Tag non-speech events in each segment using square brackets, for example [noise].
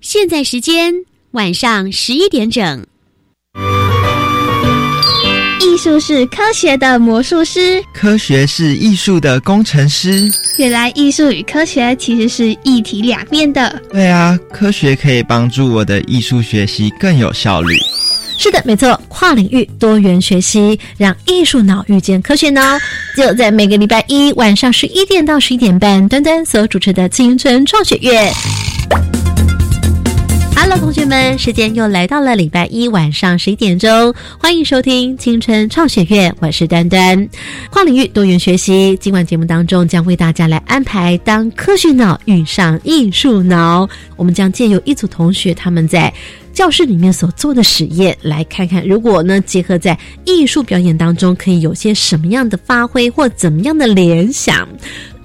现在时间晚上十一点整。艺术是科学的魔术师，科学是艺术的工程师。原来艺术与科学其实是一体两面的。对啊，科学可以帮助我的艺术学习更有效率。是的，没错，跨领域多元学习，让艺术脑遇见科学脑，[laughs] 就在每个礼拜一晚上十一点到十一点半，端端所主持的青春创学院。Hello，同学们，时间又来到了礼拜一晚上十一点钟，欢迎收听青春创学院，我是端端。跨领域多元学习，今晚节目当中将为大家来安排当科学脑遇上艺术脑，我们将借由一组同学他们在。教室里面所做的实验，来看看如果呢结合在艺术表演当中，可以有些什么样的发挥或怎么样的联想？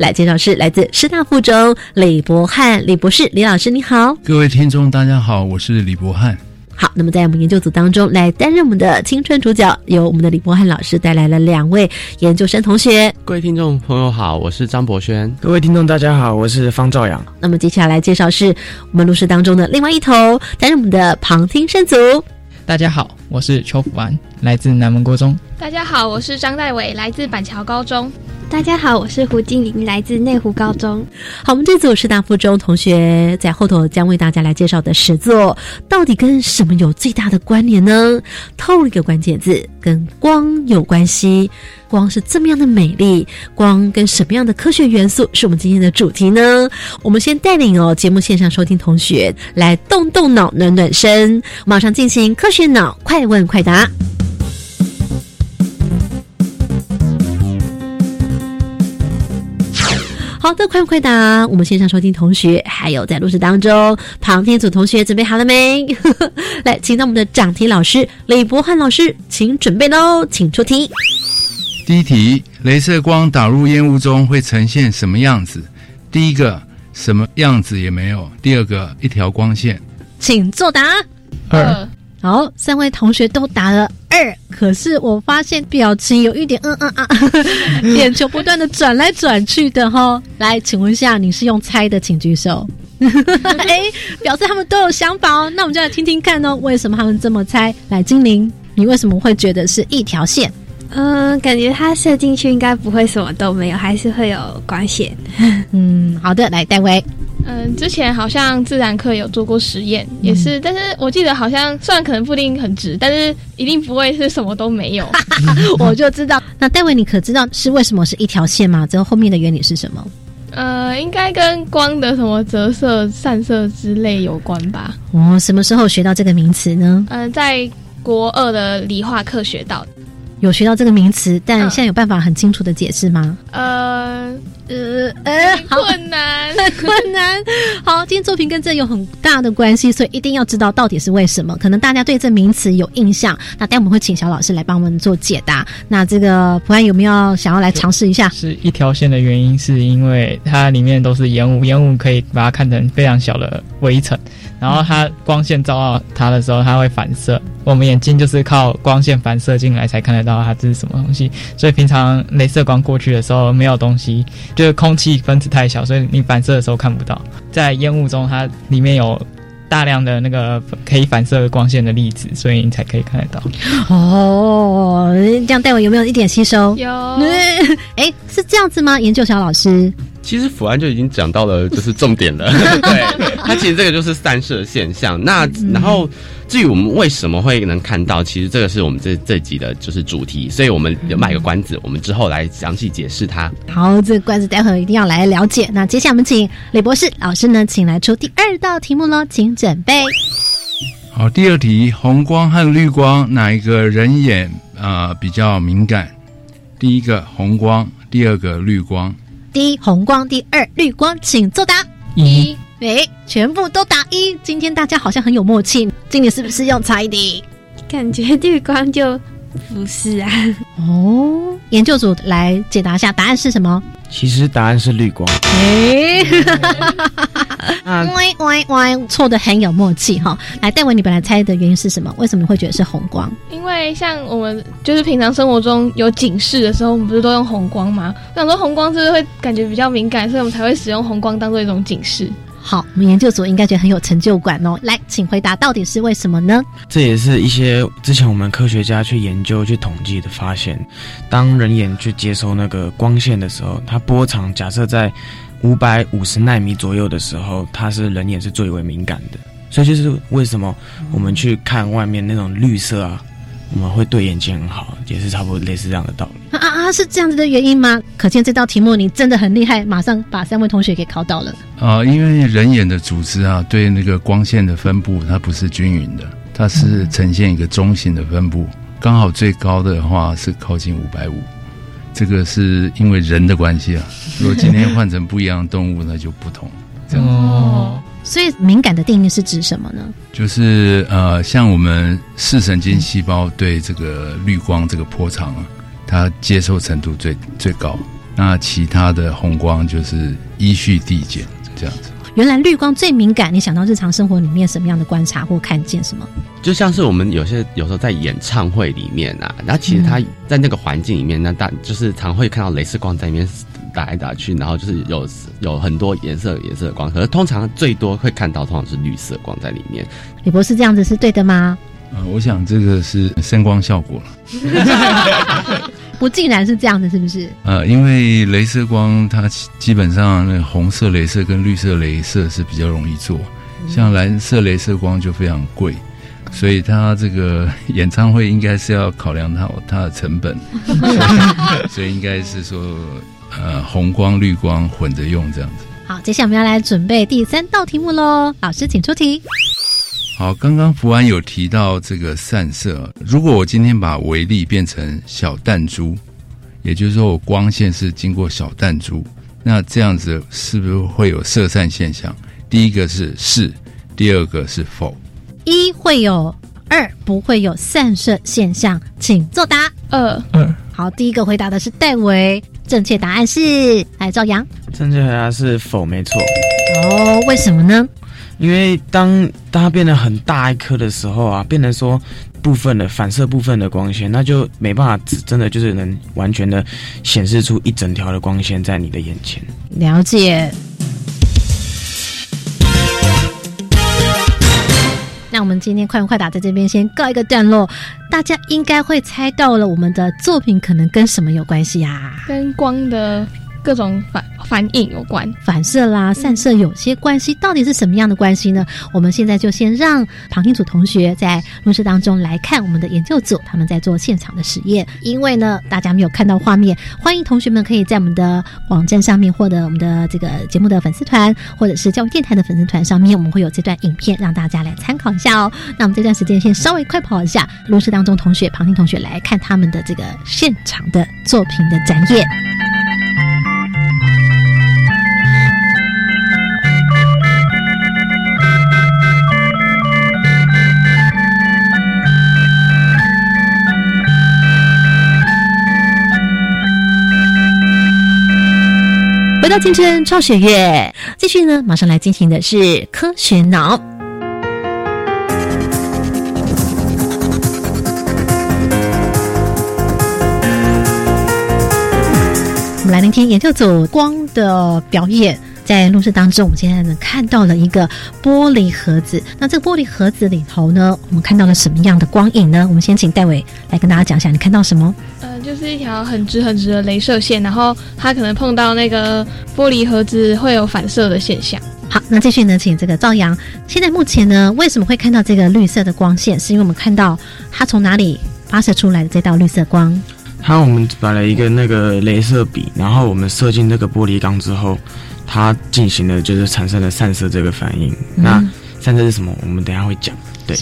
来介绍是来自师大附中李博翰李博士李老师，你好，各位听众大家好，我是李博翰。好，那么在我们研究组当中来担任我们的青春主角，由我们的李博翰老师带来了两位研究生同学。各位听众朋友好，我是张博轩。各位听众大家好，我是方兆阳。那么接下来介绍是我们录室当中的另外一头，担任我们的旁听生组。大家好，我是邱福安，来自南门国中。大家好，我是张代伟，来自板桥高中。大家好，我是胡金玲，来自内湖高中。好，我们这组师大附中同学在后头将为大家来介绍的十座，到底跟什么有最大的关联呢？透露一个关键字，跟光有关系。光是这么样的美丽，光跟什么样的科学元素是我们今天的主题呢？我们先带领哦节目线上收听同学来动动脑，暖暖身，马上进行科学脑快问快答。好的，快问快答！我们线上收听同学，还有在录制当中旁听组同学，准备好了没？[laughs] 来，请到我们的讲题老师李博翰老师，请准备喽，请出题。第一题：镭射光打入烟雾中会呈现什么样子？第一个，什么样子也没有；第二个，一条光线。请作答。二。好，三位同学都答了二，可是我发现表情有一点嗯嗯啊，[laughs] 眼球不断的转来转去的哈。来，请问一下，你是用猜的，请举手。[laughs] 哎，表示他们都有想法哦。那我们就来听听看哦，为什么他们这么猜？来，精灵，你为什么会觉得是一条线？嗯，感觉它射进去应该不会什么都没有，还是会有光线。[laughs] 嗯，好的，来，戴维。嗯，之前好像自然课有做过实验，也是，但是我记得好像虽然可能不一定很直，但是一定不会是什么都没有。[laughs] 我就知道，那戴维，你可知道是为什么是一条线吗？这后面的原理是什么？呃，应该跟光的什么折射、散射之类有关吧。哦，什么时候学到这个名词呢？嗯，在国二的理化课学到。有学到这个名词，但现在有办法很清楚的解释吗？呃呃呃，困难，[laughs] 困难。好，今天作品跟这有很大的关系，所以一定要知道到底是为什么。可能大家对这名词有印象，那待会我们会请小老师来帮我们做解答。那这个普安有没有想要来尝试一下？是一条线的原因，是因为它里面都是烟雾，烟雾可以把它看成非常小的微尘。然后它光线照到它的时候，它会反射。我们眼睛就是靠光线反射进来才看得到它这是什么东西。所以平常镭射光过去的时候，没有东西，就是空气分子太小，所以你反射的时候看不到。在烟雾中，它里面有大量的那个可以反射光线的粒子，所以你才可以看得到。哦，这样戴维有没有一点吸收？有。[laughs] 哎，是这样子吗？研究小老师。其实福安就已经讲到了，就是重点了。[laughs] 对，它其实这个就是散射现象。那然后至于我们为什么会能看到，其实这个是我们这这集的就是主题，所以我们就卖个关子，我们之后来详细解释它。好，这个关子待会一定要来了解。那接下来我们请李博士老师呢，请来出第二道题目喽，请准备。好，第二题，红光和绿光哪一个人眼啊比较敏感？第一个红光，第二个绿光。第一红光，第二绿光，请作答。一，哎，全部都答一。今天大家好像很有默契。今年是不是用猜的？感觉绿光就不是啊。哦，研究组来解答一下，答案是什么？其实答案是绿光。哎，歪歪歪，错的很有默契哈。来，戴文，你本来猜的原因是什么？为什么会觉得是红光？因为像我们就是平常生活中有警示的时候，我们不是都用红光吗？我想说红光是不是会感觉比较敏感，所以我们才会使用红光当做一种警示。好，我们研究组应该觉得很有成就感哦。来，请回答，到底是为什么呢？这也是一些之前我们科学家去研究、去统计的发现。当人眼去接收那个光线的时候，它波长假设在五百五十纳米左右的时候，它是人眼是最为敏感的。所以就是为什么我们去看外面那种绿色啊。我们会对眼睛很好，也是差不多类似这样的道理。啊啊，是这样子的原因吗？可见这道题目你真的很厉害，马上把三位同学给考倒了。啊，因为人眼的组织啊，对那个光线的分布，它不是均匀的，它是呈现一个中型的分布，刚好最高的话是靠近五百五。这个是因为人的关系啊。如果今天换成不一样的动物，那就不同。这样哦。所以敏感的定义是指什么呢？就是呃，像我们视神经细胞对这个绿光这个波长啊，它接受程度最最高。那其他的红光就是依序递减这样子。原来绿光最敏感，你想到日常生活里面什么样的观察或看见什么？就像是我们有些有时候在演唱会里面啊，然后其实它在那个环境里面，那大就是常会看到镭射光在里面。打来打去，然后就是有有很多颜色颜色的光，可是通常最多会看到通常是绿色光在里面。李博士这样子是对的吗？呃，我想这个是声光效果了。[laughs] 不，竟然是这样子，是不是？呃，因为镭射光它基本上那红色镭射跟绿色镭射是比较容易做，像蓝色镭射光就非常贵，所以它这个演唱会应该是要考量它它的成本，[laughs] 所以应该是说。呃，红光、绿光混着用这样子。好，接下来我们要来准备第三道题目喽。老师，请出题。好，刚刚福安有提到这个散射，如果我今天把微粒变成小弹珠，也就是说我光线是经过小弹珠，那这样子是不是会有射散现象？第一个是是，第二个是否？一会有，二不会有散射现象，请作答。二二。好，第一个回答的是戴维。正确答案是，来赵阳。正确答案是否？没错。哦，为什么呢？因为当它变得很大一颗的时候啊，变成说部分的反射部分的光线，那就没办法，真的就是能完全的显示出一整条的光线在你的眼前。了解。那我们今天快问快答在这边先告一个段落，大家应该会猜到了，我们的作品可能跟什么有关系呀？跟光的。各种反反应有关，反射啦、散射有些关系，到底是什么样的关系呢？我们现在就先让旁听组同学在录室当中来看我们的研究组他们在做现场的实验。因为呢，大家没有看到画面，欢迎同学们可以在我们的网站上面，或者我们的这个节目的粉丝团，或者是教育电台的粉丝团上面，我们会有这段影片让大家来参考一下哦。那我们这段时间先稍微快跑一下，录室当中同学、旁听同学来看他们的这个现场的作品的展演。回到青春创学院，继续呢，马上来进行的是科学脑。我们来聆听研究组光的表演。在录制当中，我们现在呢看到了一个玻璃盒子。那这个玻璃盒子里头呢，我们看到了什么样的光影呢？我们先请戴伟来跟大家讲一下，你看到什么？呃，就是一条很直很直的镭射线，然后它可能碰到那个玻璃盒子会有反射的现象。好，那继续呢，请这个赵阳。现在目前呢，为什么会看到这个绿色的光线？是因为我们看到它从哪里发射出来的这道绿色光？它我们摆了一个那个镭射笔，然后我们射进那个玻璃缸之后。它进行了就是产生了散射这个反应，那散射是什么，我们等一下会讲。对，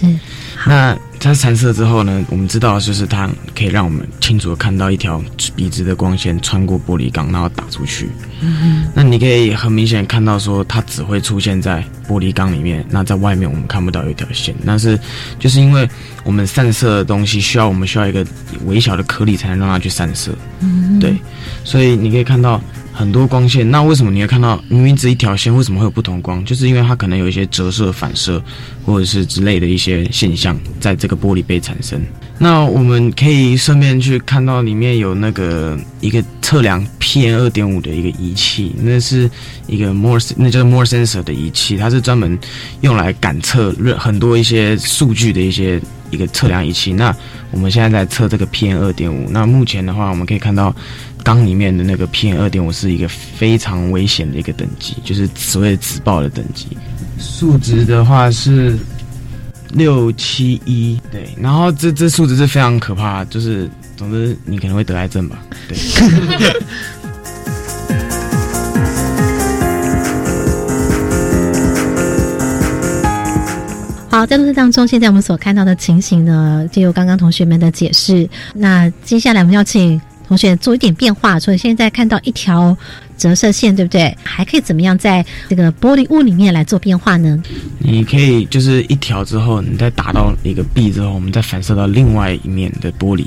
那它散射之后呢，我们知道就是它可以让我们清楚的看到一条笔直的光线穿过玻璃缸，然后打出去。嗯那你可以很明显看到说，它只会出现在玻璃缸里面，那在外面我们看不到有一条线。那是就是因为我们散射的东西需要我们需要一个微小的颗粒才能让它去散射。嗯对，所以你可以看到很多光线。那为什么你会看到明明只一条线，为什么会有不同光？就是因为它可能有一些折射、反射，或者是之类的一些现象在这个玻璃杯产生。那我们可以顺便去看到里面有那个一个测量 PM 二点五的一个仪器，那是一个 More 那叫 More Sensor 的仪器，它是专门用来感测任很多一些数据的一些一个测量仪器。那我们现在在测这个 PM 二点五，那目前的话，我们可以看到缸里面的那个 PM 二点五是一个非常危险的一个等级，就是所谓的紫爆的等级。数值的话是六七一，对，然后这这数值是非常可怕，就是总之你可能会得癌症吧，对。[laughs] 好，在录制当中，现在我们所看到的情形呢，就由刚刚同学们的解释。那接下来我们要请同学做一点变化，所以现在看到一条折射线，对不对？还可以怎么样在这个玻璃屋里面来做变化呢？你可以就是一条之后，你再打到一个壁之后，我们再反射到另外一面的玻璃，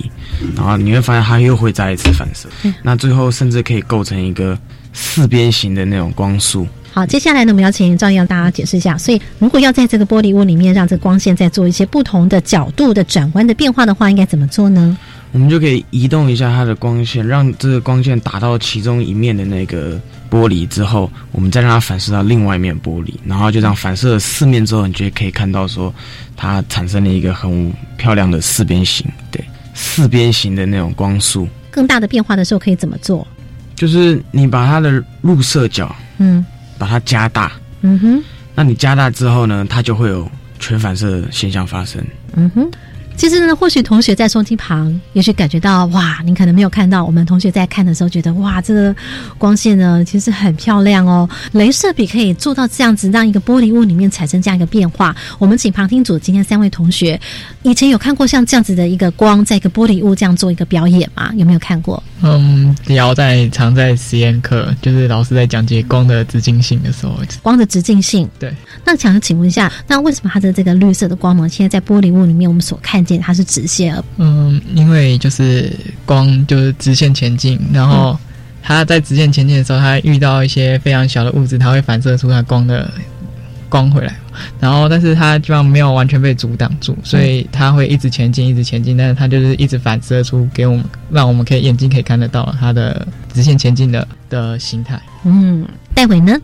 然后你会发现它又会再一次反射。那最后甚至可以构成一个四边形的那种光束。好，接下来呢，我们要请赵阳大家解释一下。所以，如果要在这个玻璃屋里面让这光线再做一些不同的角度的转弯的变化的话，应该怎么做呢？我们就可以移动一下它的光线，让这个光线打到其中一面的那个玻璃之后，我们再让它反射到另外一面玻璃，然后就这样反射了四面之后，你就可以看到说它产生了一个很漂亮的四边形，对，四边形的那种光束。更大的变化的时候可以怎么做？就是你把它的入射角，嗯，把它加大，嗯哼，那你加大之后呢，它就会有全反射现象发生。嗯哼。其实呢，或许同学在收听旁，也许感觉到哇，你可能没有看到。我们同学在看的时候，觉得哇，这个光线呢，其实很漂亮哦。镭射笔可以做到这样子，让一个玻璃屋里面产生这样一个变化。我们请旁听组今天三位同学，以前有看过像这样子的一个光，在一个玻璃屋这样做一个表演吗？有没有看过？嗯，要在常在实验课，就是老师在讲解光的直径性的时候，光的直径性。对。那想请问一下，那为什么它的这个绿色的光芒，现在在玻璃屋里面我们所看见它是直线？嗯，因为就是光就是直线前进，然后它在直线前进的时候，它遇到一些非常小的物质，它会反射出它光的光回来。然后，但是它基本上没有完全被阻挡住，所以它会一直前进，一直前进。但是它就是一直反射出给我们，让我们可以眼睛可以看得到它的直线前进的的形态。嗯，待会呢？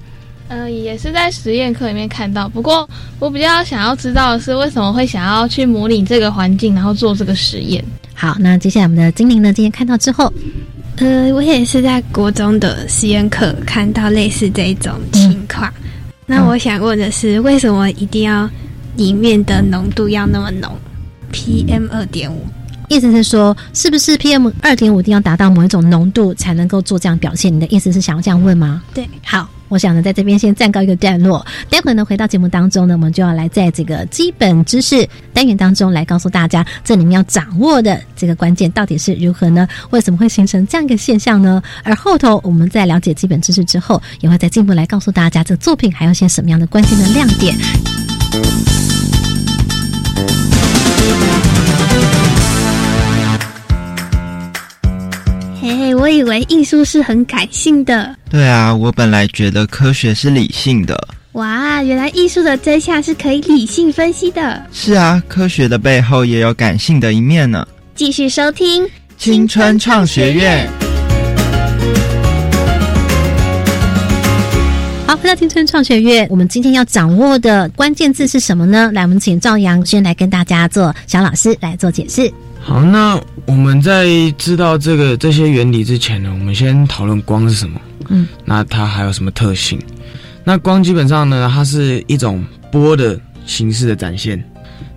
呃，也是在实验课里面看到。不过我比较想要知道的是，为什么会想要去模拟这个环境，然后做这个实验？好，那接下来我们的精灵呢？今天看到之后，呃，我也是在国中的实验课看到类似这种情况。嗯、那我想问的是，为什么一定要里面的浓度要那么浓？PM 二点五，意思是说，是不是 PM 二点五一定要达到某一种浓度才能够做这样表现？你的意思是想要这样问吗？对，好。我想呢，在这边先暂告一个段落。待会呢，回到节目当中呢，我们就要来在这个基本知识单元当中来告诉大家，这里面要掌握的这个关键到底是如何呢？为什么会形成这样一个现象呢？而后头我们在了解基本知识之后，也会再进一步来告诉大家，这作品还有些什么样的关键的亮点。我以为艺术是很感性的。对啊，我本来觉得科学是理性的。哇，原来艺术的真相是可以理性分析的。是啊，科学的背后也有感性的一面呢。继续收听青春创学院。好，回到青春创学院，我们今天要掌握的关键字是什么呢？来，我们请赵阳先来跟大家做小老师来做解释。好，那我们在知道这个这些原理之前呢，我们先讨论光是什么。嗯，那它还有什么特性？那光基本上呢，它是一种波的形式的展现。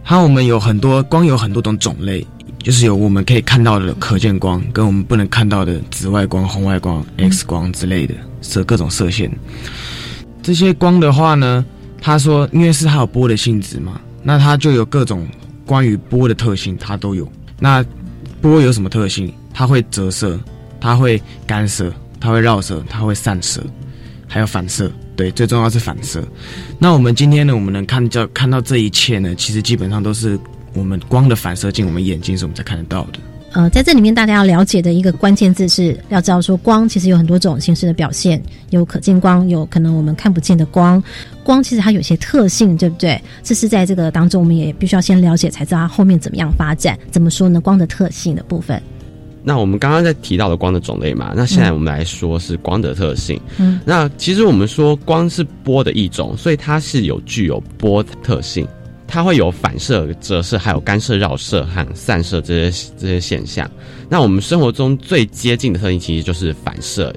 它我们有很多光，有很多种种类，就是有我们可以看到的可见光，跟我们不能看到的紫外光、红外光、X 光之类的射各种射线。这些光的话呢，他说，因为是它有波的性质嘛，那它就有各种关于波的特性，它都有。那波有什么特性？它会折射，它会干涉，它会绕射，它会散射，还有反射。对，最重要是反射。那我们今天呢，我们能看到看到这一切呢，其实基本上都是我们光的反射进我们眼睛时，我们才看得到的。呃，在这里面大家要了解的一个关键字是要知道说，光其实有很多种形式的表现，有可见光，有可能我们看不见的光。光其实它有些特性，对不对？这是在这个当中，我们也必须要先了解，才知道它后面怎么样发展。怎么说呢？光的特性的部分。那我们刚刚在提到的光的种类嘛，那现在我们来说是光的特性。嗯，那其实我们说光是波的一种，所以它是有具有波特性，它会有反射、折射，还有干涉、绕射和散射这些这些现象。那我们生活中最接近的特性其实就是反射，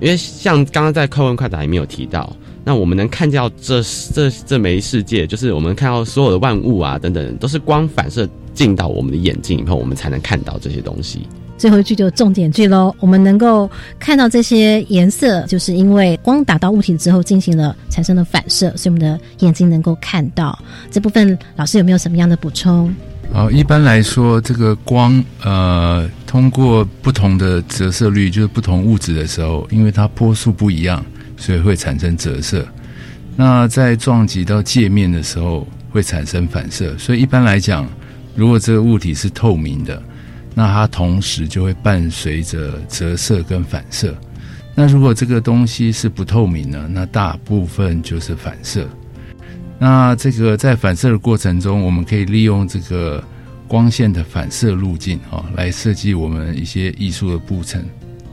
因为像刚刚在快问快答里面有提到，那我们能看到这这这枚世界，就是我们看到所有的万物啊等等，都是光反射进到我们的眼睛以后，我们才能看到这些东西。最后一句就重点句喽，我们能够看到这些颜色，就是因为光打到物体之后进行了产生了反射，所以我们的眼睛能够看到这部分。老师有没有什么样的补充？好，一般来说，这个光呃，通过不同的折射率，就是不同物质的时候，因为它波速不一样，所以会产生折射。那在撞击到界面的时候，会产生反射。所以一般来讲，如果这个物体是透明的。那它同时就会伴随着折射跟反射。那如果这个东西是不透明的，那大部分就是反射。那这个在反射的过程中，我们可以利用这个光线的反射路径啊，来设计我们一些艺术的布层。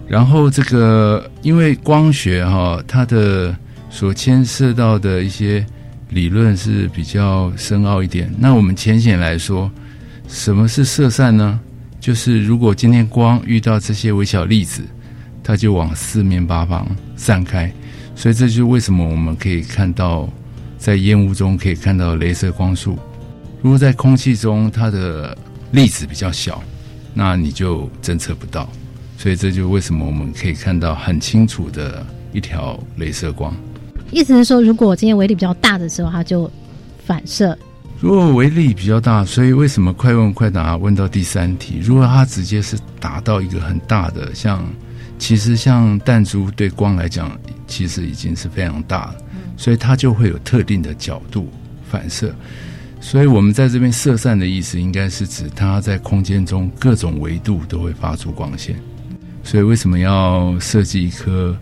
然后这个因为光学哈，它的所牵涉到的一些理论是比较深奥一点。那我们浅显来说，什么是色散呢？就是如果今天光遇到这些微小粒子，它就往四面八方散开，所以这就是为什么我们可以看到在烟雾中可以看到镭射光束。如果在空气中它的粒子比较小，那你就侦测不到。所以这就为什么我们可以看到很清楚的一条镭射光。意思是说，如果今天微粒比较大的时候，它就反射。如果微粒比较大，所以为什么快问快答问到第三题？如果它直接是达到一个很大的，像其实像弹珠对光来讲，其实已经是非常大了，所以它就会有特定的角度反射。所以我们在这边射散的意思，应该是指它在空间中各种维度都会发出光线。所以为什么要设计一颗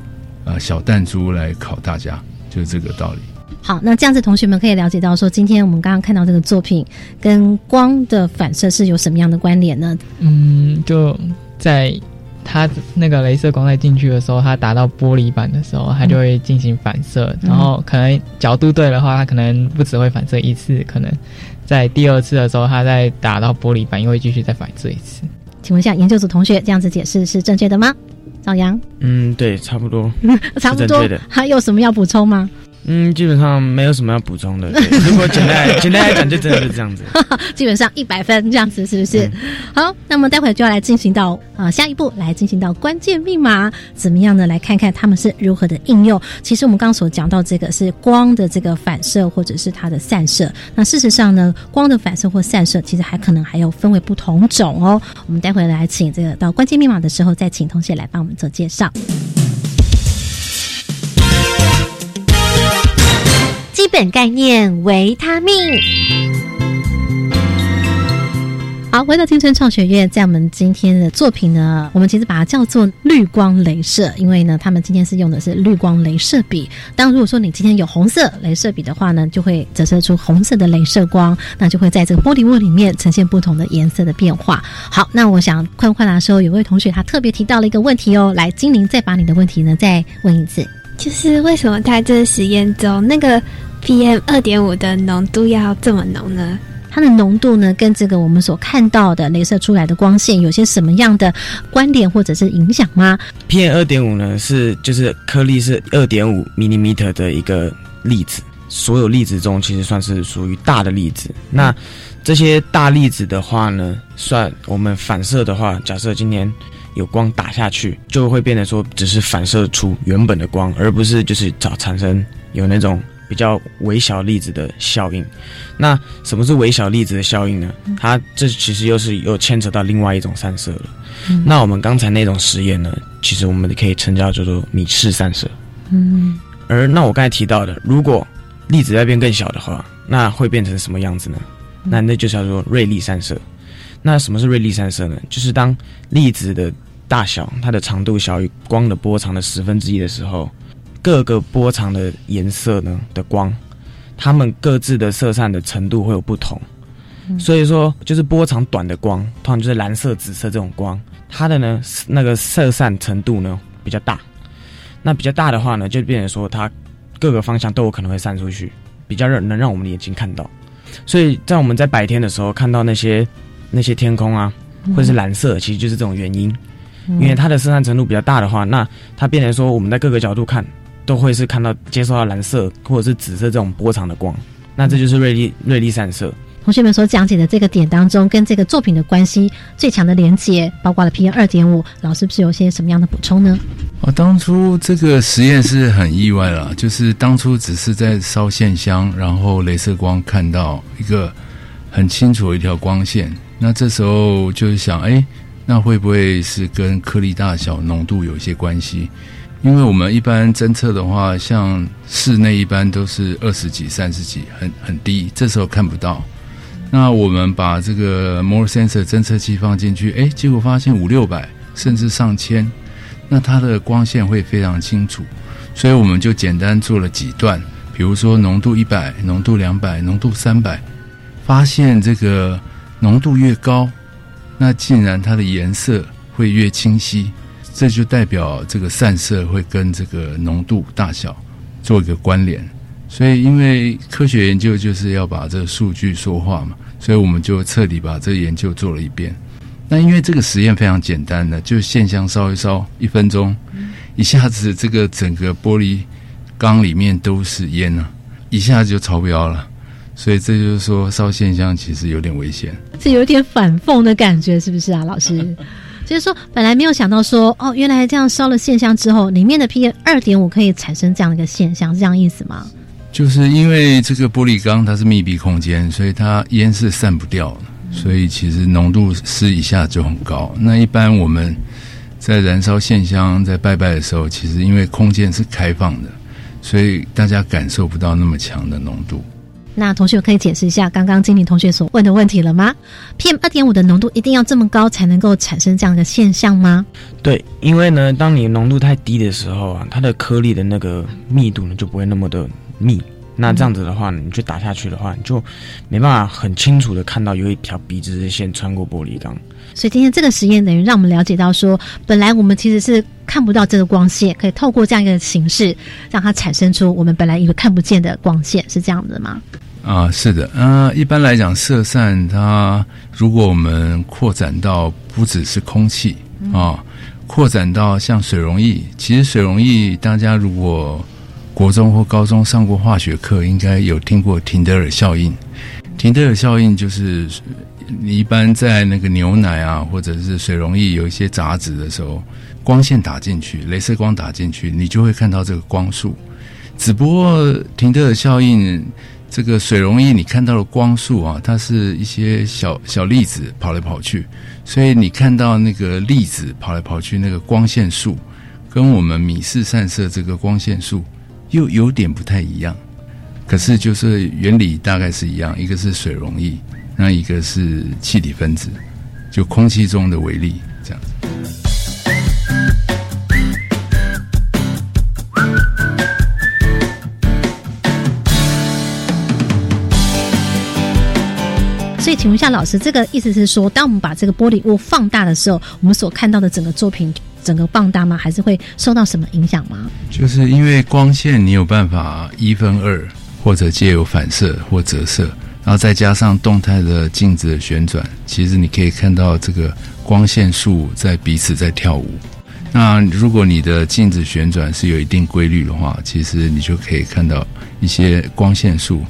呃小弹珠来考大家，就是这个道理。好，那这样子同学们可以了解到，说今天我们刚刚看到这个作品跟光的反射是有什么样的关联呢？嗯，就在它那个镭射光在进去的时候，它打到玻璃板的时候，它就会进行反射，然后可能角度对的话，它可能不只会反射一次，可能在第二次的时候，它再打到玻璃板又会继续再反射一次。请问一下研究组同学，这样子解释是正确的吗？张阳？嗯，对，差不多，[laughs] 差不多。还有什么要补充吗？嗯，基本上没有什么要补充的。[laughs] 如果简单 [laughs] 简单来讲，就真的是这样子。[laughs] 基本上一百分这样子，是不是？好，那么待会就要来进行到呃下一步，来进行到关键密码，怎么样呢？来看看他们是如何的应用。其实我们刚刚所讲到这个是光的这个反射或者是它的散射。那事实上呢，光的反射或散射其实还可能还有分为不同种哦。我们待会来请这个到关键密码的时候，再请同学来帮我们做介绍。基本概念：维他命。好，回到青春创学院，在我们今天的作品呢，我们其实把它叫做绿光镭射，因为呢，他们今天是用的是绿光镭射笔。当如果说你今天有红色镭射笔的话呢，就会折射出红色的镭射光，那就会在这个玻璃物里面呈现不同的颜色的变化。好，那我想快快答的时候，有位同学他特别提到了一个问题哦，来，精灵再把你的问题呢再问一次，就是为什么在这个实验中那个。PM 二点五的浓度要这么浓呢？它的浓度呢，跟这个我们所看到的镭射出来的光线有些什么样的关联或者是影响吗？PM 二点五呢，是就是颗粒是二点五 millimeter 的一个粒子，所有粒子中其实算是属于大的粒子。那这些大粒子的话呢，算我们反射的话，假设今天有光打下去，就会变得说只是反射出原本的光，而不是就是找产生有那种。比较微小粒子的效应。那什么是微小粒子的效应呢？它这其实又是又牵扯到另外一种散射了。那我们刚才那种实验呢，其实我们可以称叫叫做米氏散射。嗯，而那我刚才提到的，如果粒子要变更小的话，那会变成什么样子呢？那那就叫做瑞利散射。那什么是瑞利散射呢？就是当粒子的大小，它的长度小于光的波长的十分之一的时候，各个波长的颜色呢的光，它们各自的色散的程度会有不同。所以说，就是波长短的光，通常就是蓝色、紫色这种光，它的呢那个色散程度呢比较大。那比较大的话呢，就变成说它各个方向都有可能会散出去，比较让能让我们的眼睛看到。所以在我们在白天的时候看到那些那些天空啊，或者是蓝色，其实就是这种原因。因为它的色散程度比较大的话，那它变成说我们在各个角度看都会是看到接收到蓝色或者是紫色这种波长的光。那这就是瑞丽瑞丽散射。同学们所讲解的这个点当中，跟这个作品的关系最强的连接，包括了 PM 二点五，老师是不是有些什么样的补充呢？哦，当初这个实验是很意外了，就是当初只是在烧线香，然后镭射光看到一个很清楚的一条光线，那这时候就是想，哎，那会不会是跟颗粒大小、浓度有一些关系？因为我们一般侦测的话，像室内一般都是二十几、三十几，很很低，这时候看不到。那我们把这个 More Sensor 侦测器放进去，哎，结果发现五六百甚至上千，那它的光线会非常清楚，所以我们就简单做了几段，比如说浓度一百、浓度两百、浓度三百，发现这个浓度越高，那竟然它的颜色会越清晰，这就代表这个散射会跟这个浓度大小做一个关联。所以，因为科学研究就是要把这个数据说话嘛，所以我们就彻底把这个研究做了一遍。那因为这个实验非常简单的，就线香烧一烧，一分钟，一下子这个整个玻璃缸里面都是烟啊，一下子就超标了。所以这就是说，烧线香其实有点危险，这有点反讽的感觉，是不是啊，老师？[laughs] 就是说，本来没有想到说，哦，原来这样烧了线香之后，里面的 PM 二点五可以产生这样的一个现象，是这样意思吗？就是因为这个玻璃缸它是密闭空间，所以它烟是散不掉的，所以其实浓度是一下就很高。那一般我们在燃烧线香、在拜拜的时候，其实因为空间是开放的，所以大家感受不到那么强的浓度。那同学可以解释一下刚刚经理同学所问的问题了吗？PM 二点五的浓度一定要这么高才能够产生这样的现象吗？对，因为呢，当你浓度太低的时候啊，它的颗粒的那个密度呢就不会那么的。密，那这样子的话，你去打下去的话，你就没办法很清楚的看到有一条笔直的线穿过玻璃缸。所以今天这个实验等于让我们了解到，说本来我们其实是看不到这个光线，可以透过这样一个形式，让它产生出我们本来以为看不见的光线，是这样子吗？啊，是的，呃，一般来讲，色散它如果我们扩展到不只是空气啊，扩展到像水溶液，其实水溶液大家如果国中或高中上过化学课，应该有听过廷德尔效应。廷德尔效应就是你你一般在那个牛奶啊，或者是水溶液有一些杂质的时候，光线打进去，镭射光打进去，你就会看到这个光束。只不过廷德尔效应，这个水溶液你看到的光束啊，它是一些小小粒子跑来跑去，所以你看到那个粒子跑来跑去，那个光线数跟我们米氏散射这个光线数。又有点不太一样，可是就是原理大概是一样，一个是水溶液，那一个是气体分子，就空气中的微粒这样子。所以，请问一下老师，这个意思是说，当我们把这个玻璃物放大的时候，我们所看到的整个作品。整个放大吗？还是会受到什么影响吗？就是因为光线，你有办法一分二，或者借由反射或折射，然后再加上动态的镜子的旋转，其实你可以看到这个光线束在彼此在跳舞。那如果你的镜子旋转是有一定规律的话，其实你就可以看到一些光线束，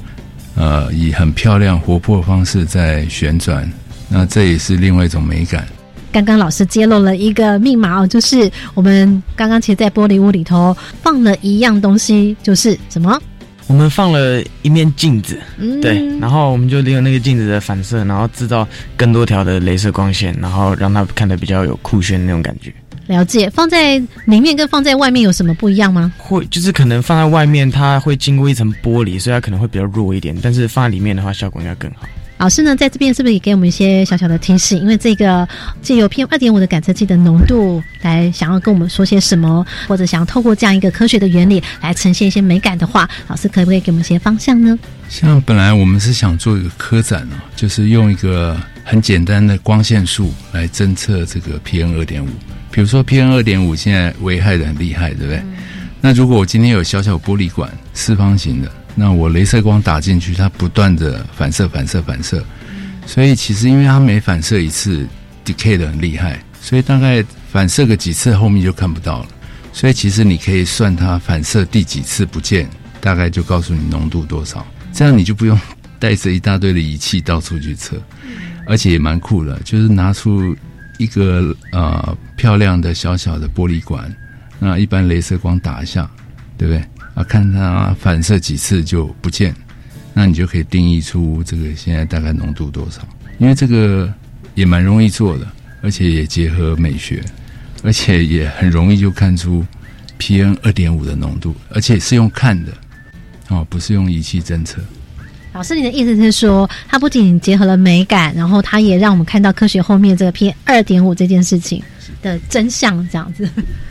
呃，以很漂亮活泼的方式在旋转。那这也是另外一种美感。刚刚老师揭露了一个密码哦，就是我们刚刚其实，在玻璃屋里头放了一样东西，就是什么？我们放了一面镜子，嗯对，然后我们就利用那个镜子的反射，然后制造更多条的镭射光线，然后让它看得比较有酷炫的那种感觉。了解，放在里面跟放在外面有什么不一样吗？会就是可能放在外面，它会经过一层玻璃，所以它可能会比较弱一点，但是放在里面的话，效果应该更好。老师呢，在这边是不是也给我们一些小小的提示？因为这个借由 PM 二点五的感测器的浓度来想要跟我们说些什么，或者想要透过这样一个科学的原理来呈现一些美感的话，老师可不可以给我们一些方向呢？像本来我们是想做一个科展哦，就是用一个很简单的光线束来侦测这个 PM 二点五。比如说 PM 二点五现在危害的很厉害，对不对？那如果我今天有小小玻璃管四方形的，那我镭射光打进去，它不断的反射、反射、反射，所以其实因为它每反射一次，decay 的很厉害，所以大概反射个几次，后面就看不到了。所以其实你可以算它反射第几次不见，大概就告诉你浓度多少，这样你就不用带着一大堆的仪器到处去测，而且也蛮酷的，就是拿出一个呃漂亮的小小的玻璃管，那一般镭射光打一下，对不对？啊，看它反射几次就不见，那你就可以定义出这个现在大概浓度多少。因为这个也蛮容易做的，而且也结合美学，而且也很容易就看出 P N 二点五的浓度，而且是用看的，哦，不是用仪器侦测。老师，你的意思是说，它不仅结合了美感，然后它也让我们看到科学后面这个 P 二点五这件事情的真相，这样子。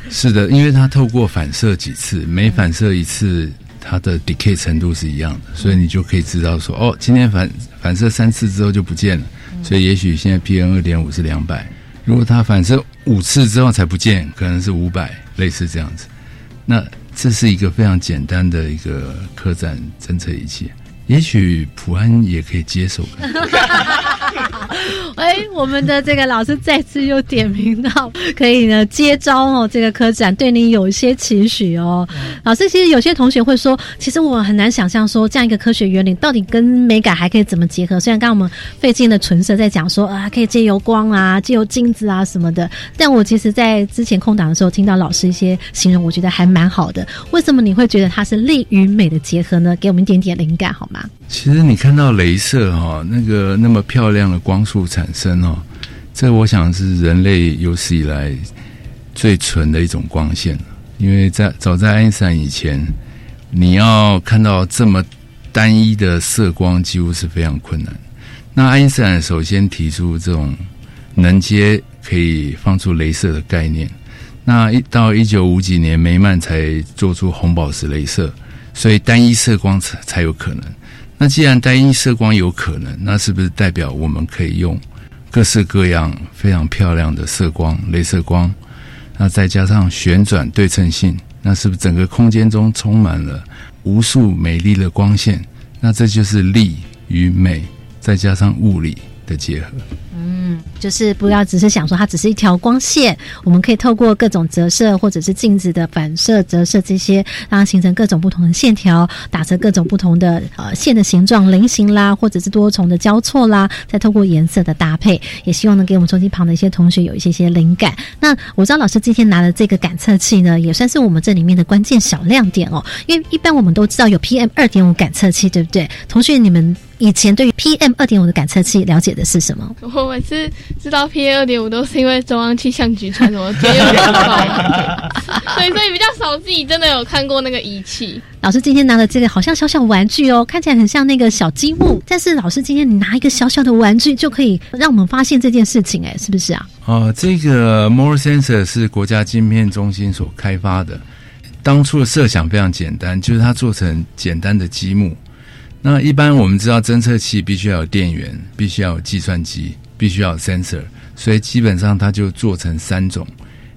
是的，因为它透过反射几次，每反射一次，它的 decay 程度是一样的，所以你就可以知道说，哦，今天反反射三次之后就不见了，所以也许现在 PM 二点五是两百，如果它反射五次之后才不见，可能是五百，类似这样子。那这是一个非常简单的一个客栈侦测仪器，也许普安也可以接受。[laughs] [laughs] 哎，我们的这个老师再次又点名到，可以呢接招哦。这个科展对你有一些期许哦。老师，其实有些同学会说，其实我很难想象说这样一个科学原理到底跟美感还可以怎么结合。虽然刚刚我们费尽了唇舌在讲说啊，可以借由光啊，借由镜子啊什么的，但我其实在之前空档的时候听到老师一些形容，我觉得还蛮好的。为什么你会觉得它是力与美的结合呢？给我们一点点灵感好吗？其实你看到镭射哈、哦，那个那么漂亮的光束产生哦，这我想是人类有史以来最纯的一种光线因为在早在爱因斯坦以前，你要看到这么单一的色光，几乎是非常困难。那爱因斯坦首先提出这种能接可以放出镭射的概念。那一到一九五几年，梅曼才做出红宝石镭射，所以单一色光才才有可能。那既然单一色光有可能，那是不是代表我们可以用各式各样非常漂亮的色光、镭射光？那再加上旋转对称性，那是不是整个空间中充满了无数美丽的光线？那这就是力与美，再加上物理的结合。嗯，就是不要只是想说它只是一条光线，我们可以透过各种折射或者是镜子的反射、折射这些，让它形成各种不同的线条，打成各种不同的呃线的形状、菱形啦，或者是多重的交错啦，再透过颜色的搭配，也希望能给我们收机旁的一些同学有一些些灵感。那我知道老师今天拿的这个感测器呢，也算是我们这里面的关键小亮点哦，因为一般我们都知道有 PM 二点五感测器，对不对？同学，你们以前对于 PM 二点五的感测器了解的是什么？我每次知道 PM 二点五都是因为中央气象局传什么节油报告，所以 [laughs] 所以比较少自己真的有看过那个仪器。老师今天拿的这个好像小小玩具哦，看起来很像那个小积木，但是老师今天你拿一个小小的玩具就可以让我们发现这件事情，哎，是不是啊？哦，这个 More Sensor 是国家晶片中心所开发的。当初的设想非常简单，就是它做成简单的积木。那一般我们知道侦测器必须要有电源，必须要有计算机，必须要有 sensor，所以基本上它就做成三种。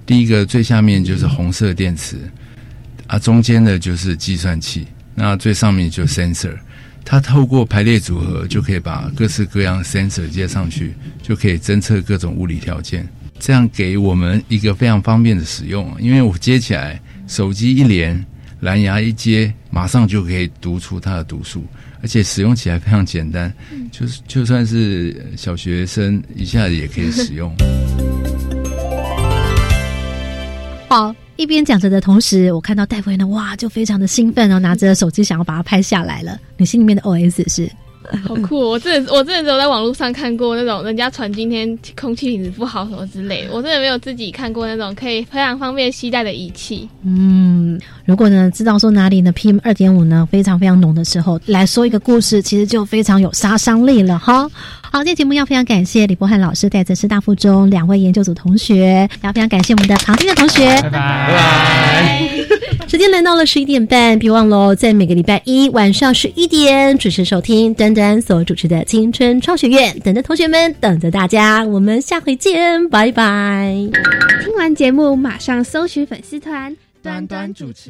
第一个最下面就是红色电池，啊，中间的就是计算器，那最上面就 sensor。它透过排列组合就可以把各式各样 sensor 接上去，就可以侦测各种物理条件，这样给我们一个非常方便的使用。因为我接起来，手机一连，蓝牙一接，马上就可以读出它的读数，而且使用起来非常简单，就是就算是小学生一下子也可以使用。[laughs] 好，一边讲着的同时，我看到戴维呢，哇，就非常的兴奋哦，拿着手机想要把它拍下来了。你心里面的 OS 是？好酷！我真的，我真的只有在网络上看过那种人家传今天空气品质不好什么之类的，我真的没有自己看过那种可以非常方便携带的仪器。嗯，如果呢知道说哪里呢 PM 二点五呢非常非常浓的时候，来说一个故事，其实就非常有杀伤力了哈。好，今天节目要非常感谢李博翰老师带着师大附中两位研究组同学，要非常感谢我们的旁听的同学，拜拜拜拜。时间来到了十一点半，别忘了在每个礼拜一晚上十一点准时收听端端所主持的青春创学院，等着同学们，等着大家，我们下回见，拜拜。听完节目马上搜寻粉丝团端端主持。